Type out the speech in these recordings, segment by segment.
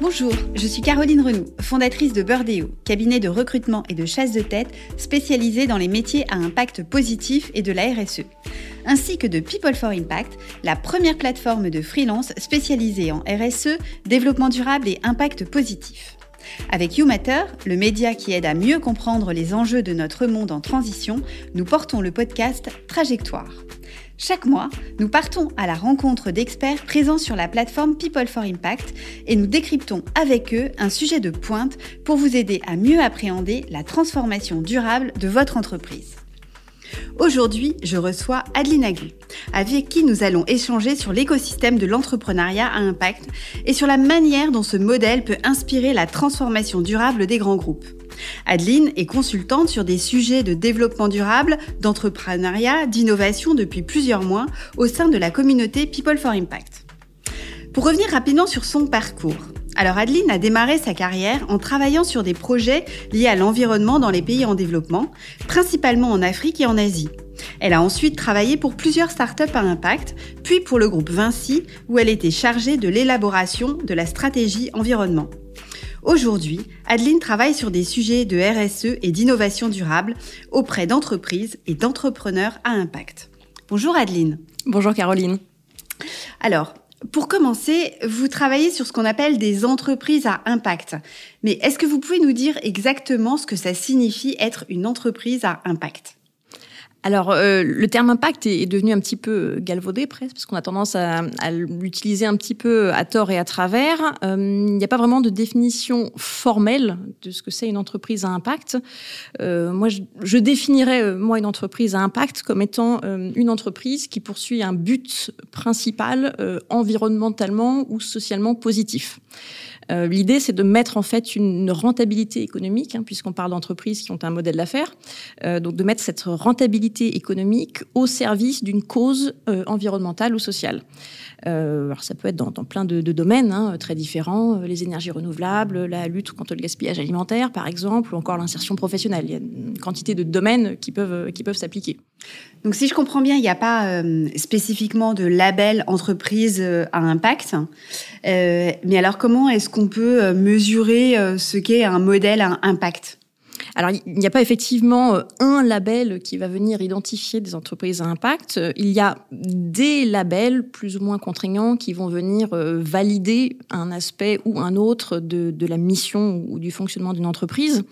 Bonjour, je suis Caroline Renou, fondatrice de Birdeo, cabinet de recrutement et de chasse de tête spécialisé dans les métiers à impact positif et de la RSE, ainsi que de People for Impact, la première plateforme de freelance spécialisée en RSE, développement durable et impact positif. Avec YouMatter, le média qui aide à mieux comprendre les enjeux de notre monde en transition, nous portons le podcast Trajectoire. Chaque mois, nous partons à la rencontre d'experts présents sur la plateforme People for Impact et nous décryptons avec eux un sujet de pointe pour vous aider à mieux appréhender la transformation durable de votre entreprise. Aujourd'hui, je reçois Adeline Agu, avec qui nous allons échanger sur l'écosystème de l'entrepreneuriat à impact et sur la manière dont ce modèle peut inspirer la transformation durable des grands groupes. Adeline est consultante sur des sujets de développement durable, d'entrepreneuriat, d'innovation depuis plusieurs mois au sein de la communauté People for Impact. Pour revenir rapidement sur son parcours, alors Adeline a démarré sa carrière en travaillant sur des projets liés à l'environnement dans les pays en développement, principalement en Afrique et en Asie. Elle a ensuite travaillé pour plusieurs startups à impact, puis pour le groupe Vinci, où elle était chargée de l'élaboration de la stratégie environnement. Aujourd'hui, Adeline travaille sur des sujets de RSE et d'innovation durable auprès d'entreprises et d'entrepreneurs à impact. Bonjour Adeline. Bonjour Caroline. Alors, pour commencer, vous travaillez sur ce qu'on appelle des entreprises à impact. Mais est-ce que vous pouvez nous dire exactement ce que ça signifie être une entreprise à impact? Alors, euh, le terme impact est, devenu un petit peu galvaudé presque, parce qu'on a tendance à, l'utiliser un petit peu à tort et à travers. Euh, il n'y a pas vraiment de définition formelle de ce que c'est une entreprise à impact. Euh, moi, je, je, définirais, moi, une entreprise à impact comme étant une entreprise qui poursuit un but principal environnementalement ou socialement positif. Euh, l'idée, c'est de mettre en fait une rentabilité économique, hein, puisqu'on parle d'entreprises qui ont un modèle d'affaires, euh, donc de mettre cette rentabilité économique au service d'une cause euh, environnementale ou sociale. Euh, alors ça peut être dans, dans plein de, de domaines hein, très différents, les énergies renouvelables, la lutte contre le gaspillage alimentaire, par exemple, ou encore l'insertion professionnelle. Il y a une quantité de domaines qui peuvent, qui peuvent s'appliquer. Donc si je comprends bien, il n'y a pas euh, spécifiquement de label entreprise euh, à impact. Euh, mais alors comment est-ce qu'on peut mesurer ce qu'est un modèle à impact? Alors, il n'y a pas effectivement euh, un label qui va venir identifier des entreprises à impact. Il y a des labels plus ou moins contraignants qui vont venir euh, valider un aspect ou un autre de, de la mission ou du fonctionnement d'une entreprise.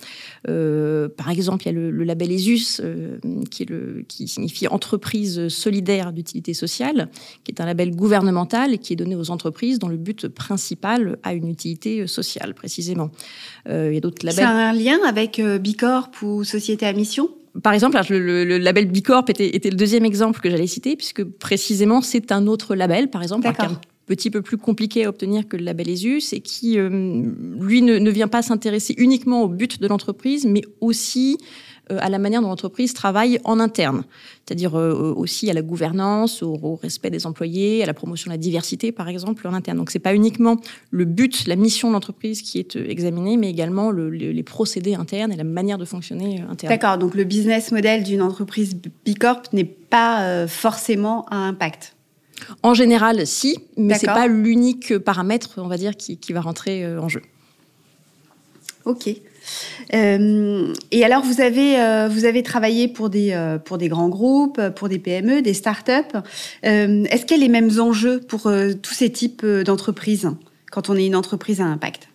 Euh, par exemple, il y a le, label ESUS, euh, qui signifie Entreprise solidaire d'utilité sociale, qui est un label gouvernemental et qui est donné aux entreprises dont le but principal a une utilité sociale, précisément. il y a d'autres labels. C'est un lien avec Bicorp ou société à mission? Par exemple, le, le, label Bicorp était, était, le deuxième exemple que j'allais citer, puisque précisément c'est un autre label, par exemple, qui est un petit peu plus compliqué à obtenir que le label ESUS et qui, euh, lui, ne, ne, vient pas s'intéresser uniquement au but de l'entreprise, mais aussi à la manière dont l'entreprise travaille en interne, c'est-à-dire euh, aussi à la gouvernance, au, respect des employés, à la promotion de la diversité, par exemple, en interne. Donc, c'est pas uniquement le but, la mission de l'entreprise qui est euh, examinée, mais également le, les procédés internes et la manière de fonctionner interne. D'accord. Donc, le business model d'une entreprise Bicorp n'est pas forcément à impact. En général, si, mais c'est pas l'unique paramètre, on va dire, qui, qui va rentrer en jeu. Ok. Euh, et alors, vous avez, euh, vous avez travaillé pour des, euh, pour des grands groupes, pour des PME, des startups. Est-ce qu'il y a les mêmes enjeux pour tous ces types d'entreprises quand on est une entreprise à impact?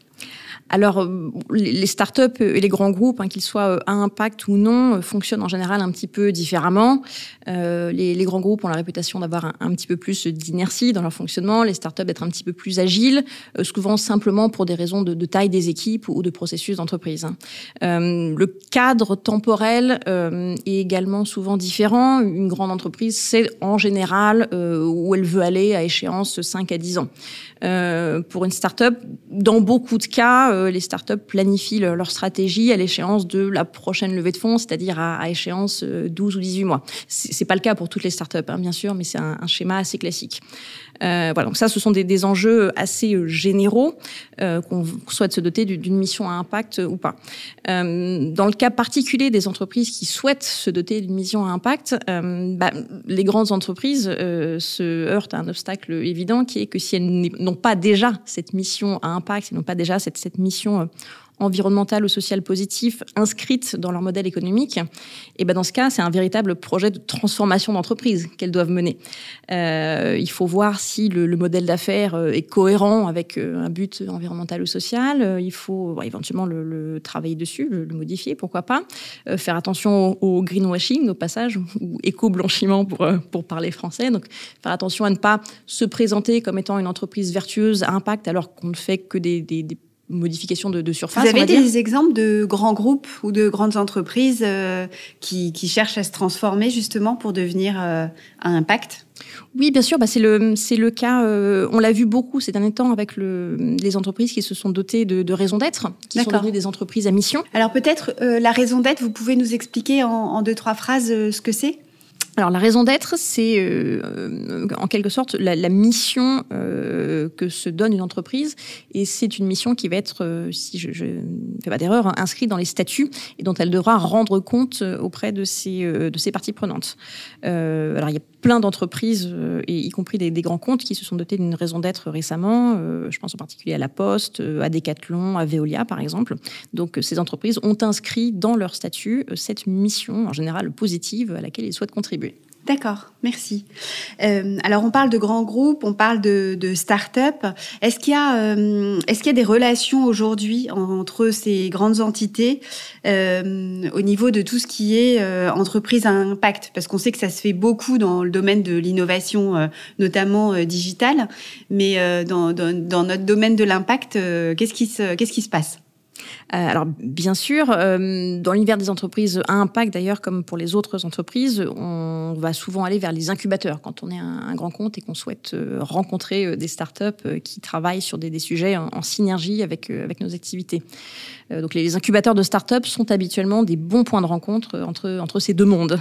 Alors, les startups et les grands groupes, hein, qu'ils soient à impact ou non, fonctionnent en général un petit peu différemment. Euh, les, grands groupes ont la réputation d'avoir un, petit peu plus d'inertie dans leur fonctionnement, les startups d'être un petit peu plus agiles, euh, souvent simplement pour des raisons de, taille des équipes ou de processus d'entreprise. Hein. Euh, le cadre temporel euh, est également souvent différent. Une grande entreprise, c'est en général euh, où elle veut aller à échéance 5 à 10 ans. pour une startup, dans beaucoup de cas, les startups planifient leur stratégie à l'échéance de la prochaine levée de fonds, c'est-à-dire à, échéance 12 ou 18 mois. C'est pas le cas pour toutes les startups, hein, bien sûr, mais c'est un, schéma assez classique. Euh, voilà, donc ça, ce sont des, enjeux assez euh, généraux euh, qu'on souhaite se doter d'une mission à impact ou pas. Euh, dans le cas particulier des entreprises qui souhaitent se doter d'une mission à impact, euh, bah, les grandes entreprises se heurtent à un obstacle évident qui est que si elles n'ont pas déjà cette mission à impact, si elles n'ont pas déjà cette, cette mission environnementale ou sociale positive inscrite dans leur modèle économique, et ben dans ce cas, c'est un véritable projet de transformation d'entreprise qu'elles doivent mener. Euh, il faut voir si le, le modèle d'affaires euh, est cohérent avec euh, un but environnemental ou social. Euh, il faut éventuellement le, le, travailler dessus, le, modifier, pourquoi pas. Euh, faire attention au, greenwashing au passage, ou éco-blanchiment pour, pour parler français. Donc faire attention à ne pas se présenter comme étant une entreprise vertueuse à impact alors qu'on ne fait que des modification de, de, surface. Vous avez des exemples de grands groupes ou de grandes entreprises euh, qui, qui, cherchent à se transformer justement pour devenir euh, à impact? Oui, bien sûr, bah c'est le c'est le cas. Euh, on l'a vu beaucoup ces derniers temps avec le, les entreprises qui se sont dotées de, de raisons d'être, qui sont devenues des entreprises à mission. Alors peut-être euh, la raison d'être, vous pouvez nous expliquer en, en deux trois phrases euh, ce que c'est? Alors la raison d'être, c'est euh, en quelque sorte la, mission euh, que se donne une entreprise, et c'est une mission qui va être, euh, si je ne fais pas d'erreur, inscrite dans les statuts et dont elle devra rendre compte auprès de ses, de ses parties prenantes. Euh, alors il y a plein d'entreprises, euh, y compris des, grands comptes, qui se sont dotés d'une raison d'être récemment. Euh, je pense en particulier à La Poste, à Decathlon, à Veolia par exemple. Donc ces entreprises ont inscrit dans leur statut cette mission en général positive à laquelle ils souhaitent contribuer. D'accord, merci. Euh, alors on parle de grands groupes, on parle de, start-up. Est-ce qu'il y a, euh, est-ce qu'il y a des relations aujourd'hui entre ces grandes entités euh, au niveau de tout ce qui est entreprise à impact? Parce qu'on sait que ça se fait beaucoup dans le domaine de l'innovation, notamment digitale, mais dans, notre domaine de l'impact, qu'est-ce qui se, passe? Alors, bien sûr, euh, dans l'univers des entreprises à impact, d'ailleurs, comme pour les autres entreprises, on va souvent aller vers les incubateurs quand on est un, grand compte et qu'on souhaite euh, rencontrer des startups qui travaillent sur des, sujets en, synergie avec nos activités. Donc, les incubateurs de startups sont habituellement des bons points de rencontre entre, entre ces deux mondes.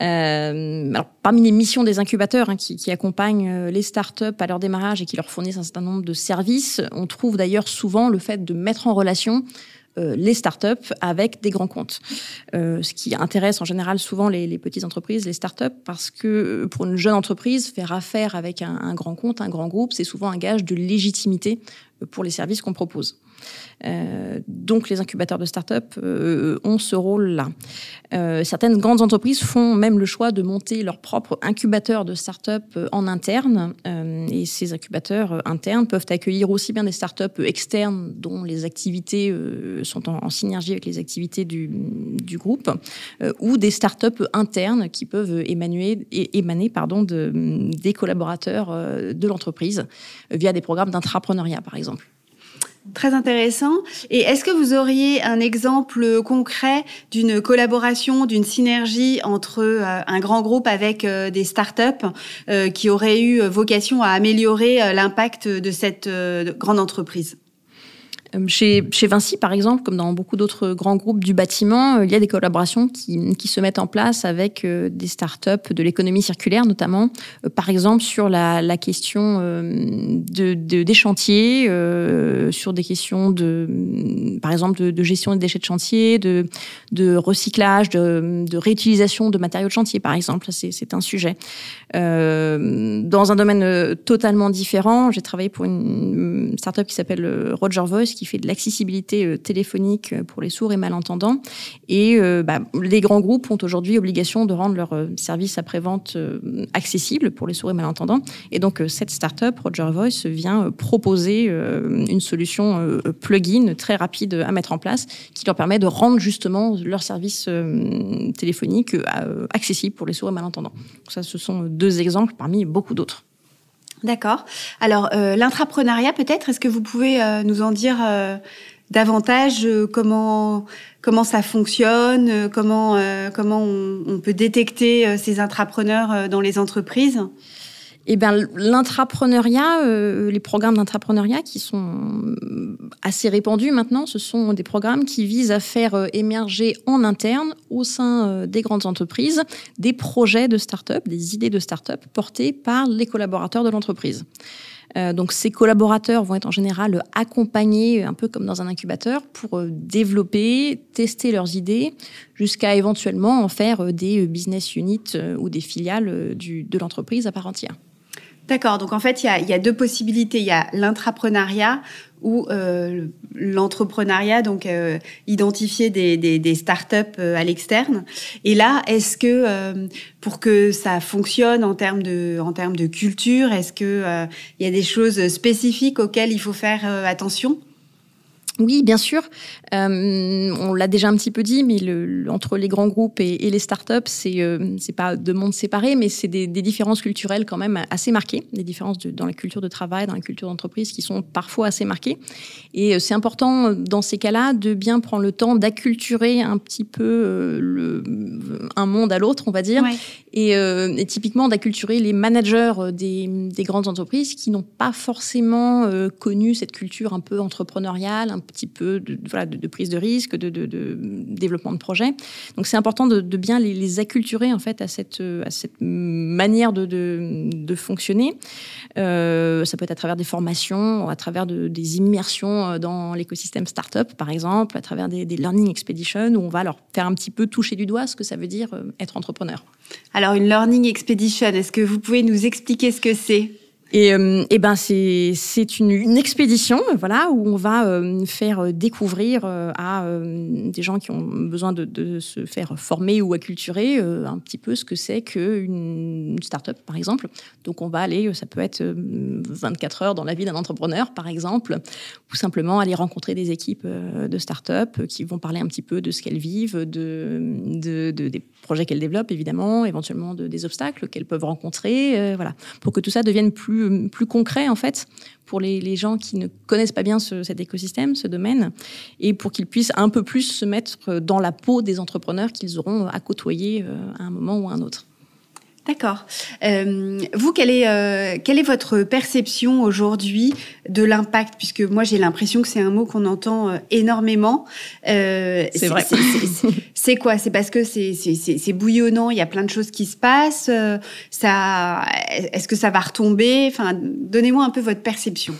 alors, parmi les missions des incubateurs hein, qui, accompagnent les startups à leur démarrage et qui leur fournissent un certain nombre de services, on trouve d'ailleurs souvent le fait de mettre en relation euh, les startups avec des grands comptes. Euh, ce qui intéresse en général souvent les, petites entreprises, les startups, parce que euh, pour une jeune entreprise, faire affaire avec un grand compte, un grand groupe, c'est souvent un gage de légitimité pour les services qu'on propose. Euh, donc les incubateurs de start-up euh, ont ce rôle-là. Euh, certaines grandes entreprises font même le choix de monter leur propre incubateur de start-up en interne. Et ces incubateurs internes peuvent accueillir aussi bien des start-up externes dont les activités sont en, synergie avec les activités du, groupe, ou des start-up internes qui peuvent émaner, des collaborateurs de l'entreprise via des programmes d'intrapreneuriat par exemple. Très intéressant. Et est-ce que vous auriez un exemple concret d'une collaboration, d'une synergie entre euh, un grand groupe avec euh, des startups euh, qui auraient eu vocation à améliorer l'impact de cette grande entreprise? Chez, chez Vinci, par exemple, comme dans beaucoup d'autres grands groupes du bâtiment, euh, il y a des collaborations qui, se mettent en place avec euh, des startups de l'économie circulaire, notamment, par exemple, sur la, question de, de, des chantiers, sur des questions de, par exemple, de, gestion des déchets de chantier, de, recyclage, de, réutilisation de matériaux de chantier, par exemple. C'est un sujet. Euh, dans un domaine totalement différent, j'ai travaillé pour une startup qui s'appelle Roger Voice, qui fait de l'accessibilité euh, téléphonique euh, pour les sourds et malentendants. Et euh, bah, les grands groupes ont aujourd'hui obligation de rendre leur service après-vente accessible pour les sourds et malentendants. Et donc, cette start-up, Roger Voice, vient proposer une solution plugin très rapide à mettre en place qui leur permet de rendre justement leur service téléphonique accessible pour les sourds et malentendants. Ça, ce sont deux exemples parmi beaucoup d'autres. D'accord. Alors, euh, l'intrapreneuriat, peut-être, est-ce que vous pouvez euh, nous en dire euh, davantage euh, comment, comment ça fonctionne, comment, comment on, on, peut détecter ces intrapreneurs dans les entreprises? Eh ben, l'intrapreneuriat, euh, les programmes d'intrapreneuriat qui sont assez répandus maintenant, ce sont des programmes qui visent à faire euh, émerger en interne, au sein euh, des grandes entreprises, des projets de start-up, des idées de start-up portées par les collaborateurs de l'entreprise. donc ces collaborateurs vont être en général accompagnés, un peu comme dans un incubateur, pour développer, tester leurs idées, jusqu'à éventuellement en faire des business units ou des filiales de l'entreprise à part entière. D'accord, donc en fait, il y a, deux possibilités. Il y a l'intrapreneuriat ou euh, l'entrepreneuriat, donc euh, identifier des, des, des startups euh, à l'externe. Et là, est-ce que pour que ça fonctionne en termes de, en termes de culture, est-ce que il y a des choses spécifiques auxquelles il faut faire attention? Oui, bien sûr. Euh, on l'a déjà un petit peu dit, mais le, entre les grands groupes et, et les startups, c'est euh, c'est pas deux mondes séparés, mais c'est des, des, différences culturelles quand même assez marquées, des différences de, dans la culture de travail, dans la culture d'entreprise qui sont parfois assez marquées. Et euh, c'est important dans ces cas-là de bien prendre le temps d'acculturer un petit peu euh, le, un monde à l'autre, on va dire, et, euh, et, typiquement d'acculturer les managers des, des, grandes entreprises qui n'ont pas forcément connu cette culture un peu entrepreneuriale, un petit peu de, voilà, de, prise de risque, de, développement de projet. Donc c'est important de, bien les, acculturer en fait à cette, à cette manière de, fonctionner. Euh, ça peut être à travers des formations, à travers des immersions euh, dans l'écosystème startup par exemple, à travers des, des learning expeditions où on va leur faire un petit peu toucher du doigt ce que ça veut dire euh, être entrepreneur. Alors une learning expedition, est-ce que vous pouvez nous expliquer ce que c'est? Et, euh, et ben c'est une, expédition voilà où on va euh, faire découvrir euh, à des gens qui ont besoin de, se faire former ou acculturer un petit peu ce que c'est qu'une une start-up par exemple. Donc on va aller ça peut être 24 heures dans la vie d'un entrepreneur par exemple ou simplement aller rencontrer des équipes de start-up qui vont parler un petit peu de ce qu'elles vivent, de des projets qu'elles développent évidemment, éventuellement de, des obstacles qu'elles peuvent rencontrer voilà pour que tout ça devienne plus plus, concret en fait pour les, gens qui ne connaissent pas bien cet écosystème, ce domaine, et pour qu'ils puissent un peu plus se mettre dans la peau des entrepreneurs qu'ils auront à côtoyer euh, à un moment ou à un autre. D'accord. Euh, vous, quelle est, euh, quelle est votre perception aujourd'hui de l'impact? Puisque moi, j'ai l'impression que c'est un mot qu'on entend euh, énormément. Euh, c'est vrai. C'est quoi? C'est parce que c'est bouillonnant, il y a plein de choses qui se passent. Euh, ça, Est-ce que ça va retomber? Enfin, Donnez-moi un peu votre perception.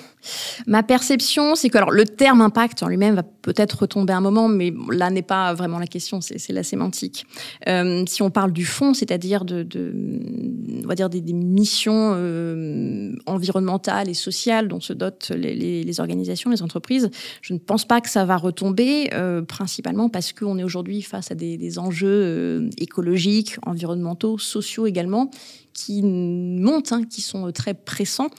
Ma perception, c'est que alors, le terme impact en lui-même va peut-être retomber un moment, mais là n'est pas vraiment la question, c'est la sémantique. Euh, si on parle du fond, c'est-à-dire de, on va dire des, missions euh, environnementales et sociales dont se dotent les, organisations, les entreprises, je ne pense pas que ça va retomber, euh, principalement parce qu'on est aujourd'hui face à des, enjeux écologiques, environnementaux, sociaux également, qui montent, hein, qui sont très pressants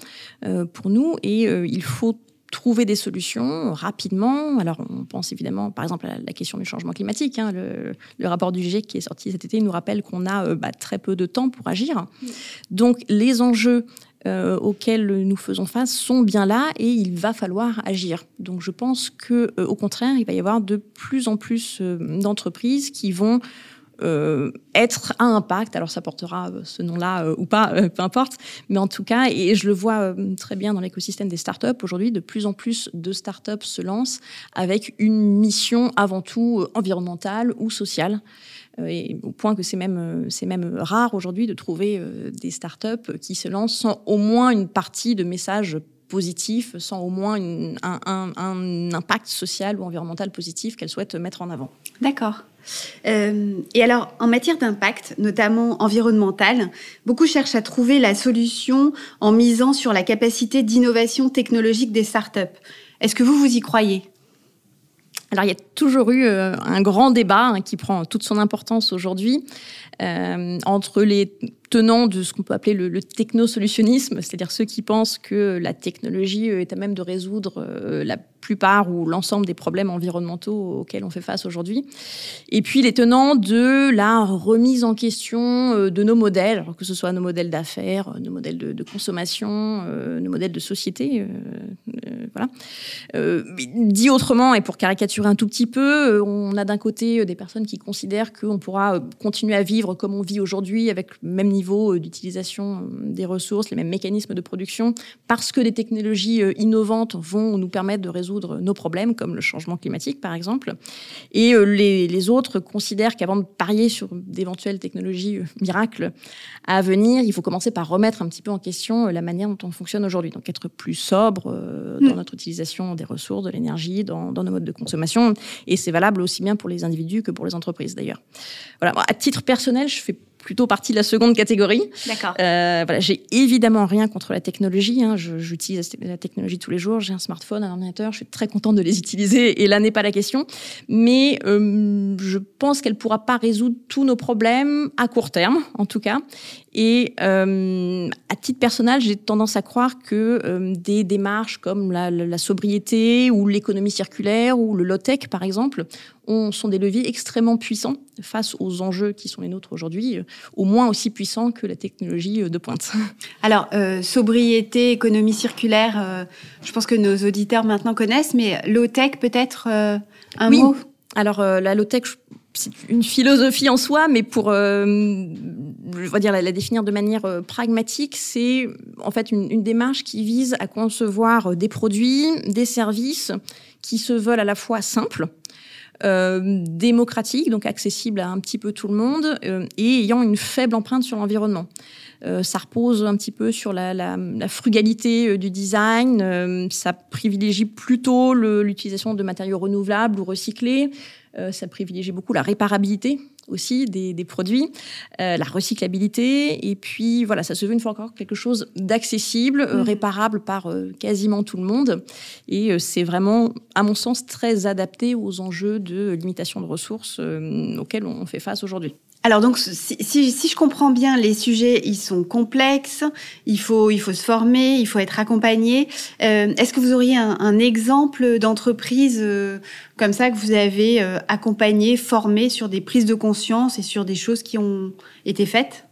euh, pour nous, et euh, il faut trouver des solutions rapidement. Alors, on pense évidemment, par exemple, à la question du changement climatique. Hein. Le, rapport du GIEC qui est sorti cet été nous rappelle qu'on a euh, bah, très peu de temps pour agir. Donc, les enjeux euh, auxquels nous faisons face sont bien là et il va falloir agir. Donc, je pense que, euh, au contraire, il va y avoir de plus en plus d'entreprises qui vont euh, être à impact. Alors ça portera euh, ce nom-là euh, ou pas, peu importe. Mais en tout cas, et je le vois très bien dans l'écosystème des startups, aujourd'hui, de plus en plus de startups se lancent avec une mission avant tout environnementale ou sociale. Et au point que c'est même, c'est même rare aujourd'hui de trouver des startups qui se lancent sans au moins une partie de message positif, sans au moins un, impact social ou environnemental positif qu'elles souhaitent mettre en avant. D'accord. Euh, et alors, en matière d'impact, notamment environnemental, beaucoup cherchent à trouver la solution en misant sur la capacité d'innovation technologique des startups. Est-ce que vous, vous y croyez? Alors il y a toujours eu euh, un grand débat hein, qui prend toute son importance aujourd'hui euh, entre les tenants de ce qu'on peut appeler le, le technosolutionnisme, c'est-à-dire ceux qui pensent que la technologie est à même de résoudre euh, la plupart ou l'ensemble des problèmes environnementaux auxquels on fait face aujourd'hui, et puis les tenants de la remise en question euh, de nos modèles, que ce soit nos modèles d'affaires, nos modèles de, consommation, euh, nos modèles de société, voilà. dit autrement, et pour caricaturer un tout petit peu, on a d'un côté des personnes qui considèrent qu'on pourra continuer à vivre comme on vit aujourd'hui, avec le même niveau d'utilisation des ressources, les mêmes mécanismes de production, parce que des technologies innovantes vont nous permettre de résoudre nos problèmes, comme le changement climatique, par exemple. Et les, les autres considèrent qu'avant de parier sur d'éventuelles technologies miracles à venir, il faut commencer par remettre un petit peu en question la manière dont on fonctionne aujourd'hui. Donc être plus sobre dans mm. notre utilisation des ressources, de l'énergie, dans, dans, nos modes de consommation. Et c'est valable aussi bien pour les individus que pour les entreprises d'ailleurs. Voilà. À titre personnel, je fais plutôt partie de la seconde catégorie. D'accord. Euh, voilà, j'ai évidemment rien contre la technologie. Hein. J'utilise la technologie tous les jours. J'ai un smartphone, un ordinateur. Je suis très contente de les utiliser et là n'est pas la question. Mais euh, je pense qu'elle pourra pas résoudre tous nos problèmes à court terme, en tout cas. Et euh, à titre personnel, j'ai tendance à croire que des démarches comme la, la sobriété ou l'économie circulaire ou le low-tech, par exemple, ont, sont des leviers extrêmement puissants face aux enjeux qui sont les nôtres aujourd'hui, euh, au moins aussi puissants que la technologie de pointe. Alors, euh, sobriété, économie circulaire, euh, je pense que nos auditeurs maintenant connaissent, mais low-tech peut-être un oui. mot? Alors, la low-tech, c'est une philosophie en soi, mais pour euh, je dire la, la, définir de manière euh, pragmatique, c'est en fait une, une, démarche qui vise à concevoir des produits, des services qui se veulent à la fois simples, euh, démocratiques, donc accessibles à un petit peu tout le monde, euh, et ayant une faible empreinte sur l'environnement. Euh, ça repose un petit peu sur la, la, la frugalité du design. ça privilégie plutôt l'utilisation de matériaux renouvelables ou recyclés. Ça privilégie beaucoup la réparabilité aussi des, des produits, euh, la recyclabilité, et puis voilà, ça se veut une fois encore quelque chose d'accessible, euh, mmh. réparable par euh, quasiment tout le monde, et c'est vraiment, à mon sens, très adapté aux enjeux de limitation de ressources auxquels on fait face aujourd'hui. Alors donc, si, si, si, je comprends bien, les sujets, ils sont complexes, il faut, il faut se former, il faut être accompagné. Euh, Est-ce que vous auriez un, un exemple d'entreprise euh, comme ça que vous avez euh, accompagné, formé sur des prises de conscience et sur des choses qui ont été faites?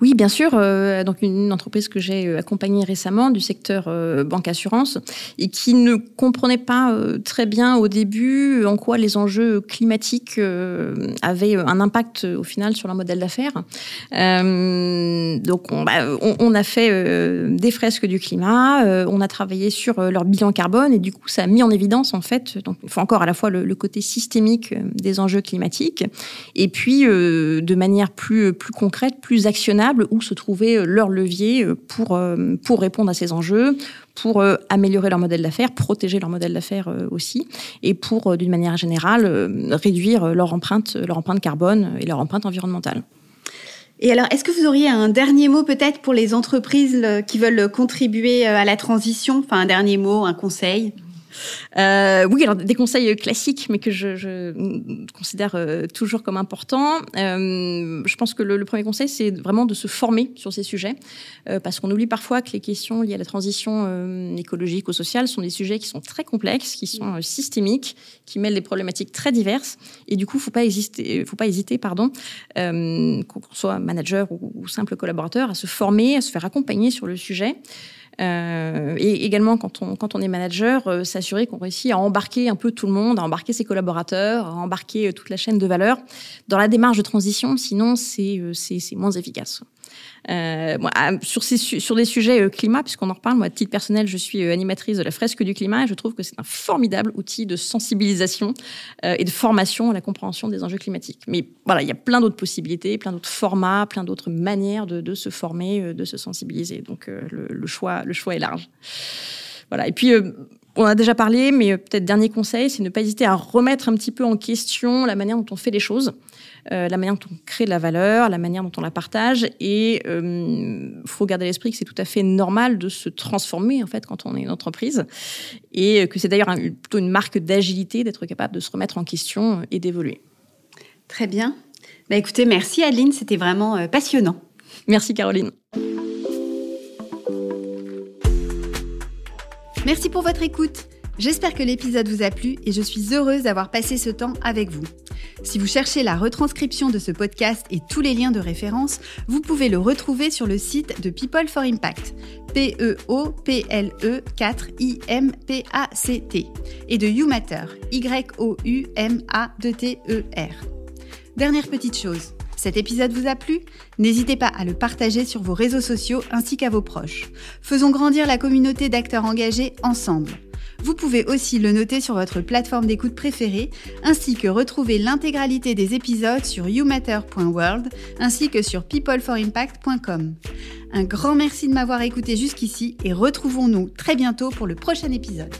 Oui, bien sûr. Euh, donc une entreprise que j'ai euh, accompagnée récemment du secteur euh, banque assurance et qui ne comprenait pas très bien au début en quoi les enjeux climatiques avaient un impact au final sur leur modèle d'affaires. Donc on, bah, on, a fait des fresques du climat, on a travaillé sur leur bilan carbone et du coup ça a mis en évidence en fait donc il faut encore à la fois le, le côté systémique des enjeux climatiques et puis de manière plus plus concrète, plus actionnable où se trouvait euh, leur levier euh, pour, euh, pour répondre à ces enjeux, pour améliorer leur modèle d'affaires, protéger leur modèle d'affaires aussi, et pour, d'une manière générale, réduire leur empreinte, leur empreinte carbone et leur empreinte environnementale. Et alors, est-ce que vous auriez un dernier mot peut-être pour les entreprises qui veulent contribuer à la transition? Enfin, un dernier mot, un conseil? Euh, oui, alors des conseils classiques, mais que je, considère euh, toujours comme importants. Euh, je pense que le, premier conseil, c'est vraiment de se former sur ces sujets, euh, parce qu'on oublie parfois que les questions liées à la transition euh, écologique ou sociale sont des sujets qui sont très complexes, qui sont euh, systémiques, qui mêlent des problématiques très diverses, et du coup, pas hésiter, faut pas hésiter, pardon, qu'on soit manager ou simple collaborateur, à se former, à se faire accompagner sur le sujet. Euh, et également, quand on, quand on est manager, euh, s'assurer qu'on réussit à embarquer un peu tout le monde, à embarquer ses collaborateurs, à embarquer euh, toute la chaîne de valeur dans la démarche de transition, sinon c'est moins efficace. Euh, moi, sur, des sujets euh, climat, puisqu'on en reparle, moi, à titre personnel, je suis euh, animatrice de la fresque du climat et je trouve que c'est un formidable outil de sensibilisation et de formation à la compréhension des enjeux climatiques. Mais voilà, il y a plein d'autres possibilités, plein d'autres formats, plein d'autres manières de, se former, de se sensibiliser. Donc le, le, choix, le choix est large. Voilà. Et puis, on a déjà parlé, mais peut-être dernier conseil, c'est ne pas hésiter à remettre un petit peu en question la manière dont on fait les choses euh, la manière dont on crée de la valeur, la manière dont on la partage. Et il euh, faut garder à l'esprit que c'est tout à fait normal de se transformer en fait quand on est une entreprise, et que c'est d'ailleurs un, plutôt une marque d'agilité d'être capable de se remettre en question et d'évoluer. Très bien. Bah, écoutez, merci Adeline, c'était vraiment euh, passionnant. Merci Caroline. Merci pour votre écoute. J'espère que l'épisode vous a plu et je suis heureuse d'avoir passé ce temps avec vous. Si vous cherchez la retranscription de ce podcast et tous les liens de référence, vous pouvez le retrouver sur le site de People for Impact, P-E-O-P-L-E 4-I-M-P-A-C-T, et de YouMatter, Y-O-U-M-A-T-E-R. Dernière petite chose. Cet épisode vous a plu? N'hésitez pas à le partager sur vos réseaux sociaux ainsi qu'à vos proches. Faisons grandir la communauté d'acteurs engagés ensemble. Vous pouvez aussi le noter sur votre plateforme d'écoute préférée, ainsi que retrouver l'intégralité des épisodes sur youmatter.world, ainsi que sur peopleforimpact.com. Un grand merci de m'avoir écouté jusqu'ici et retrouvons-nous très bientôt pour le prochain épisode.